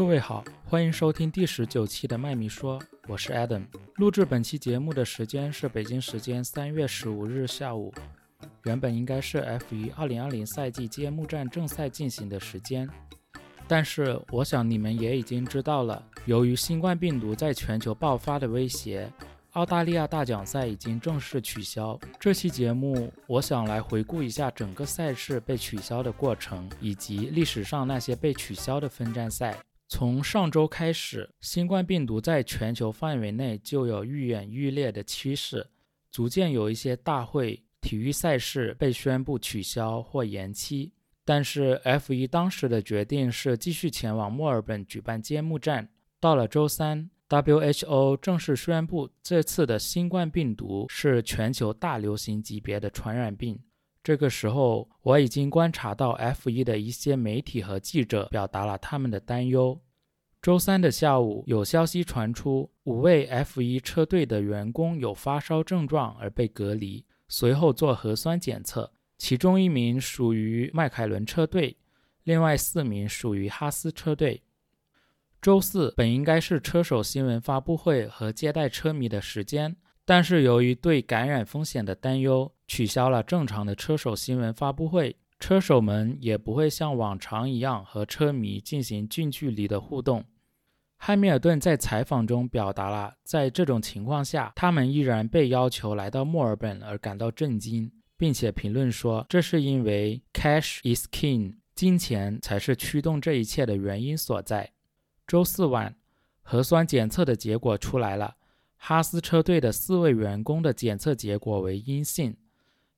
各位好，欢迎收听第十九期的麦米说，我是 Adam。录制本期节目的时间是北京时间三月十五日下午。原本应该是 F1 二零二零赛季揭幕战正赛进行的时间，但是我想你们也已经知道了，由于新冠病毒在全球爆发的威胁，澳大利亚大奖赛已经正式取消。这期节目，我想来回顾一下整个赛事被取消的过程，以及历史上那些被取消的分站赛。从上周开始，新冠病毒在全球范围内就有愈演愈烈的趋势，逐渐有一些大会、体育赛事被宣布取消或延期。但是 F1 当时的决定是继续前往墨尔本举办揭幕战。到了周三，WHO 正式宣布这次的新冠病毒是全球大流行级别的传染病。这个时候，我已经观察到 F1 的一些媒体和记者表达了他们的担忧。周三的下午，有消息传出，五位 F1 车队的员工有发烧症状而被隔离，随后做核酸检测，其中一名属于迈凯伦车队，另外四名属于哈斯车队。周四本应该是车手新闻发布会和接待车迷的时间。但是由于对感染风险的担忧，取消了正常的车手新闻发布会。车手们也不会像往常一样和车迷进行近距离的互动。汉密尔顿在采访中表达了在这种情况下，他们依然被要求来到墨尔本而感到震惊，并且评论说，这是因为 cash is king，金钱才是驱动这一切的原因所在。周四晚，核酸检测的结果出来了。哈斯车队的四位员工的检测结果为阴性。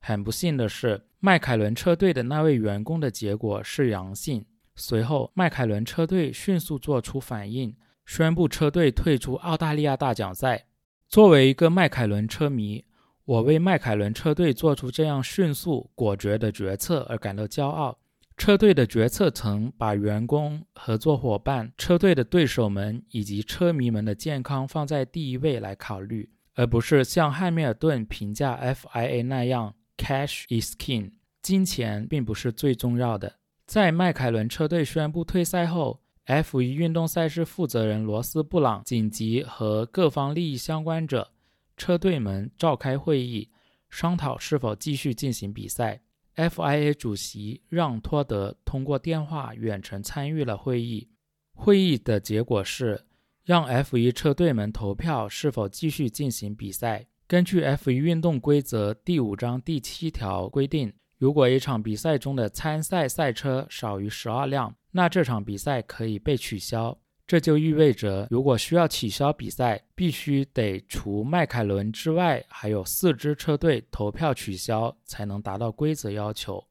很不幸的是，迈凯伦车队的那位员工的结果是阳性。随后，迈凯伦车队迅速做出反应，宣布车队退出澳大利亚大奖赛。作为一个迈凯伦车迷，我为迈凯伦车队做出这样迅速果决的决策而感到骄傲。车队的决策层把员工、合作伙伴、车队的对手们以及车迷们的健康放在第一位来考虑，而不是像汉密尔顿评价 FIA 那样 “cash is king”，金钱并不是最重要的。在迈凯伦车队宣布退赛后，F1 运动赛事负责人罗斯·布朗紧急和各方利益相关者、车队们召开会议，商讨是否继续进行比赛。FIA 主席让·托德通过电话远程参与了会议。会议的结果是让 F1 车队们投票是否继续进行比赛。根据 F1 运动规则第五章第七条规定，如果一场比赛中的参赛赛车少于十二辆，那这场比赛可以被取消。这就意味着，如果需要取消比赛，必须得除迈凯伦之外，还有四支车队投票取消，才能达到规则要求。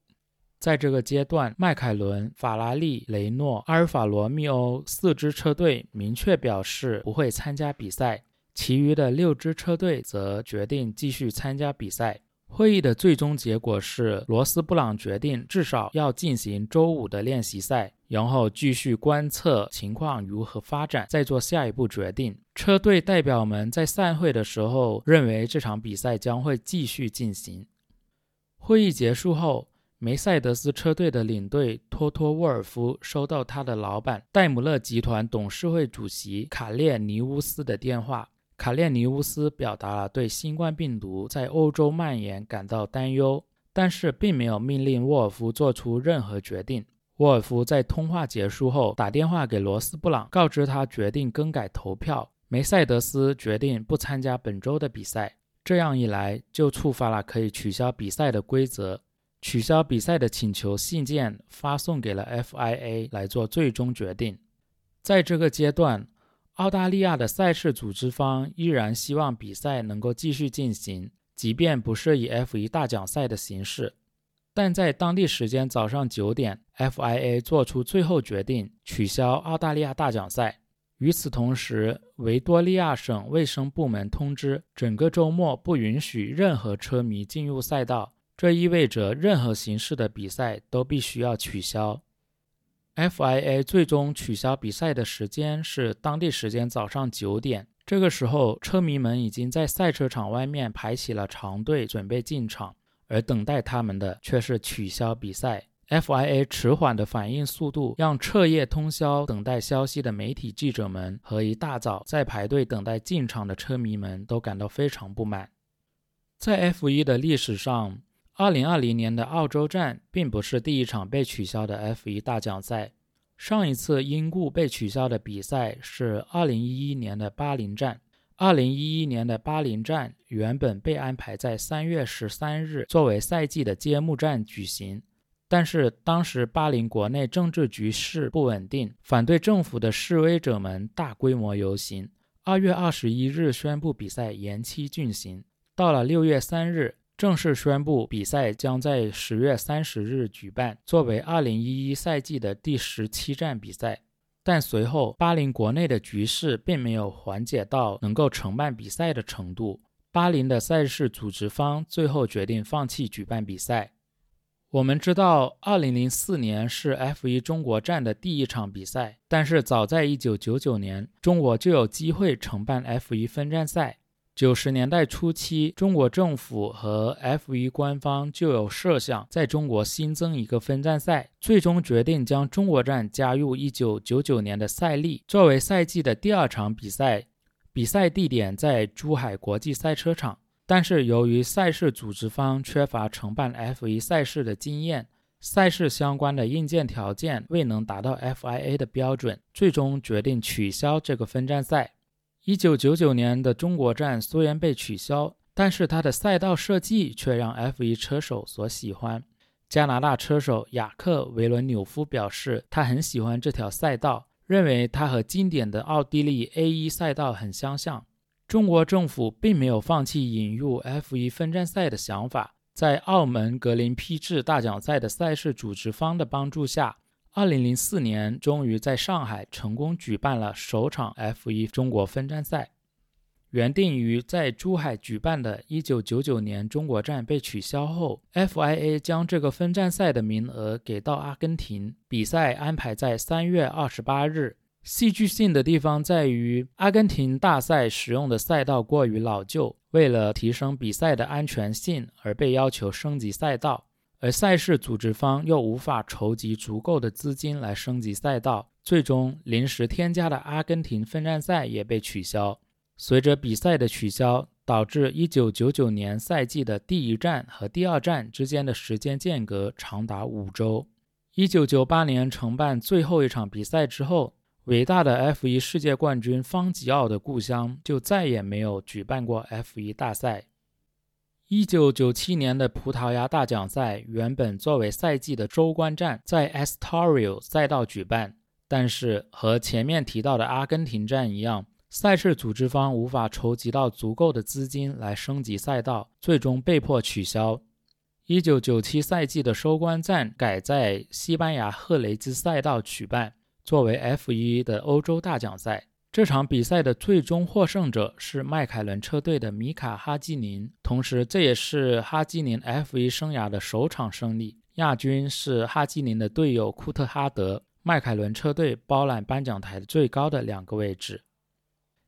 在这个阶段，迈凯伦、法拉利、雷诺、阿尔法罗密欧四支车队明确表示不会参加比赛，其余的六支车队则决定继续参加比赛。会议的最终结果是，罗斯布朗决定至少要进行周五的练习赛，然后继续观测情况如何发展，再做下一步决定。车队代表们在散会的时候认为这场比赛将会继续进行。会议结束后，梅赛德斯车队的领队托托沃尔夫收到他的老板戴姆勒集团董事会主席卡列尼乌斯的电话。卡列尼乌斯表达了对新冠病毒在欧洲蔓延感到担忧，但是并没有命令沃尔夫做出任何决定。沃尔夫在通话结束后打电话给罗斯布朗，告知他决定更改投票。梅赛德斯决定不参加本周的比赛，这样一来就触发了可以取消比赛的规则。取消比赛的请求信件发送给了 FIA 来做最终决定。在这个阶段。澳大利亚的赛事组织方依然希望比赛能够继续进行，即便不是以 F1 大奖赛的形式。但在当地时间早上九点，FIA 做出最后决定，取消澳大利亚大奖赛。与此同时，维多利亚省卫生部门通知，整个周末不允许任何车迷进入赛道，这意味着任何形式的比赛都必须要取消。FIA 最终取消比赛的时间是当地时间早上九点。这个时候，车迷们已经在赛车场外面排起了长队，准备进场。而等待他们的却是取消比赛。FIA 迟缓的反应速度让彻夜通宵等待消息的媒体记者们和一大早在排队等待进场的车迷们都感到非常不满。在 F1 的历史上，2020年的澳洲站并不是第一场被取消的 F1 大奖赛。上一次因故被取消的比赛是2011年的巴林站。2011年的巴林站原本被安排在3月13日作为赛季的揭幕战举行。但是当时巴林国内政治局势不稳定，反对政府的示威者们大规模游行。二月二十一日宣布比赛延期进行，到了六月三日正式宣布比赛将在十月三十日举办，作为二零一一赛季的第十七站比赛。但随后巴林国内的局势并没有缓解到能够承办比赛的程度，巴林的赛事组织方最后决定放弃举办比赛。我们知道，2004年是 F1 中国站的第一场比赛，但是早在1999年，中国就有机会承办 F1 分站赛。九十年代初期，中国政府和 F1 官方就有设想在中国新增一个分站赛，最终决定将中国站加入1999年的赛历，作为赛季的第二场比赛。比赛地点在珠海国际赛车场。但是由于赛事组织方缺乏承办 F1 赛事的经验，赛事相关的硬件条件未能达到 FIA 的标准，最终决定取消这个分站赛。一九九九年的中国站虽然被取消，但是它的赛道设计却让 F1 车手所喜欢。加拿大车手雅克·维伦纽夫表示，他很喜欢这条赛道，认为它和经典的奥地利 A1 赛道很相像。中国政府并没有放弃引入 F1 分站赛的想法，在澳门格林披治大奖赛的赛事组织方的帮助下，2004年终于在上海成功举办了首场 F1 中国分站赛。原定于在珠海举办的1999年中国站被取消后，FIA 将这个分站赛的名额给到阿根廷，比赛安排在3月28日。戏剧性的地方在于，阿根廷大赛使用的赛道过于老旧，为了提升比赛的安全性而被要求升级赛道，而赛事组织方又无法筹集足够的资金来升级赛道，最终临时添加的阿根廷分站赛也被取消。随着比赛的取消，导致1999年赛季的第一站和第二站之间的时间间隔长达五周。1998年承办最后一场比赛之后。伟大的 F1 世界冠军方吉奥的故乡就再也没有举办过 F1 大赛。1997年的葡萄牙大奖赛原本作为赛季的收官战在 Estoril 赛道举办，但是和前面提到的阿根廷站一样，赛事组织方无法筹集到足够的资金来升级赛道，最终被迫取消。1997赛季的收官战改在西班牙赫雷兹赛道举办。作为 F1 的欧洲大奖赛，这场比赛的最终获胜者是迈凯伦车队的米卡·哈基宁，同时这也是哈基宁 F1 生涯的首场胜利。亚军是哈基宁的队友库特哈德。迈凯伦车队包揽颁奖台最高的两个位置。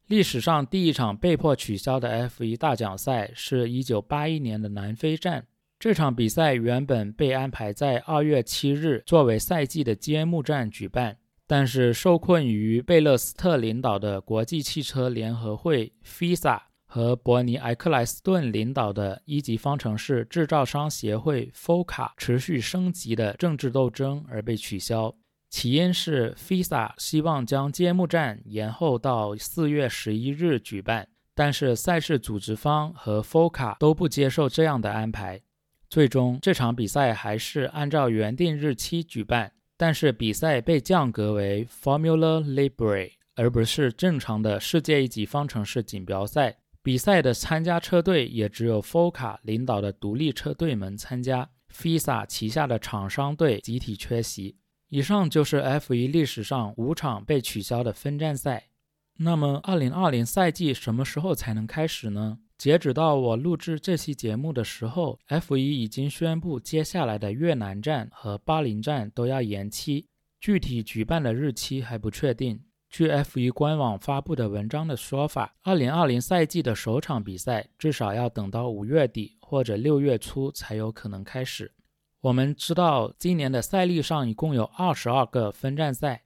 历史上第一场被迫取消的 F1 大奖赛是一九八一年的南非站，这场比赛原本被安排在二月七日作为赛季的揭幕战举办。但是受困于贝勒斯特领导的国际汽车联合会 （FISA） 和伯尼埃克莱斯顿领导的一级方程式制造商协会 （FOCA） 持续升级的政治斗争而被取消。起因是 FISA 希望将揭幕战延后到四月十一日举办，但是赛事组织方和 FOCA 都不接受这样的安排。最终，这场比赛还是按照原定日期举办。但是比赛被降格为 Formula Libre，而不是正常的世界一级方程式锦标赛。比赛的参加车队也只有 FOCA 领导的独立车队们参加，FISA 旗下的厂商队集体缺席。以上就是 F1 历史上五场被取消的分站赛。那么，2020赛季什么时候才能开始呢？截止到我录制这期节目的时候，F1 已经宣布接下来的越南站和巴林站都要延期，具体举办的日期还不确定。据 F1 官网发布的文章的说法，2020赛季的首场比赛至少要等到五月底或者六月初才有可能开始。我们知道，今年的赛历上一共有二十二个分站赛，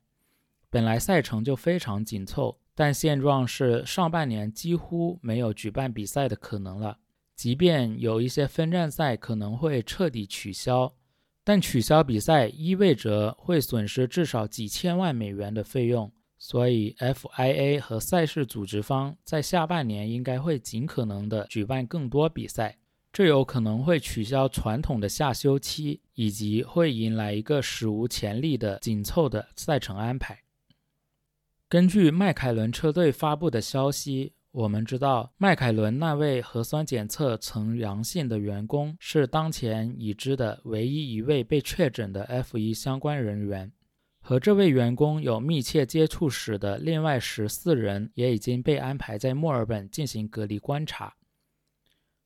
本来赛程就非常紧凑，但现状是上半年几乎没有举办比赛的可能了。即便有一些分站赛可能会彻底取消，但取消比赛意味着会损失至少几千万美元的费用，所以 FIA 和赛事组织方在下半年应该会尽可能的举办更多比赛。这有可能会取消传统的夏休期，以及会迎来一个史无前例的紧凑的赛程安排。根据迈凯伦车队发布的消息，我们知道迈凯伦那位核酸检测呈阳性的员工是当前已知的唯一一位被确诊的 F1 相关人员。和这位员工有密切接触史的另外十四人也已经被安排在墨尔本进行隔离观察。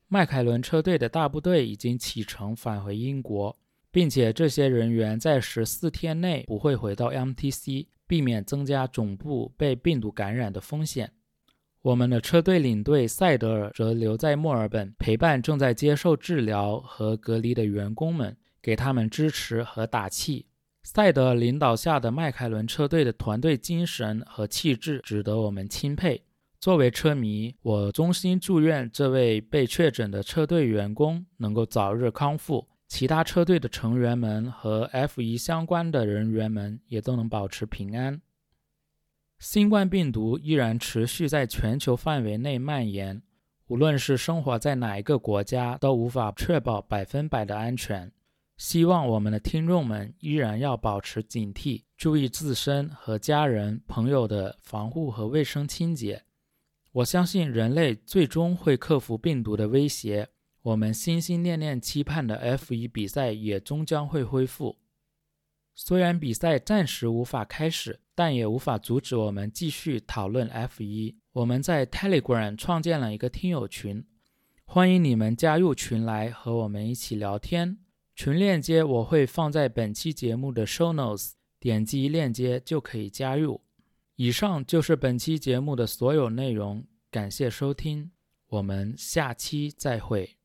迈凯伦车队的大部队已经启程返回英国，并且这些人员在十四天内不会回到 MTC，避免增加总部被病毒感染的风险。我们的车队领队赛德尔则留在墨尔本，陪伴正在接受治疗和隔离的员工们，给他们支持和打气。赛德领导下的迈凯伦车队的团队精神和气质值得我们钦佩。作为车迷，我衷心祝愿这位被确诊的车队员工能够早日康复，其他车队的成员们和 F1 相关的人员们也都能保持平安。新冠病毒依然持续在全球范围内蔓延，无论是生活在哪一个国家，都无法确保百分百的安全。希望我们的听众们依然要保持警惕，注意自身和家人、朋友的防护和卫生清洁。我相信人类最终会克服病毒的威胁，我们心心念念期盼的 F1 比赛也终将会恢复。虽然比赛暂时无法开始，但也无法阻止我们继续讨论 F1。我们在 Telegram 创建了一个听友群，欢迎你们加入群来和我们一起聊天。群链接我会放在本期节目的 Show Notes，点击链接就可以加入。以上就是本期节目的所有内容，感谢收听，我们下期再会。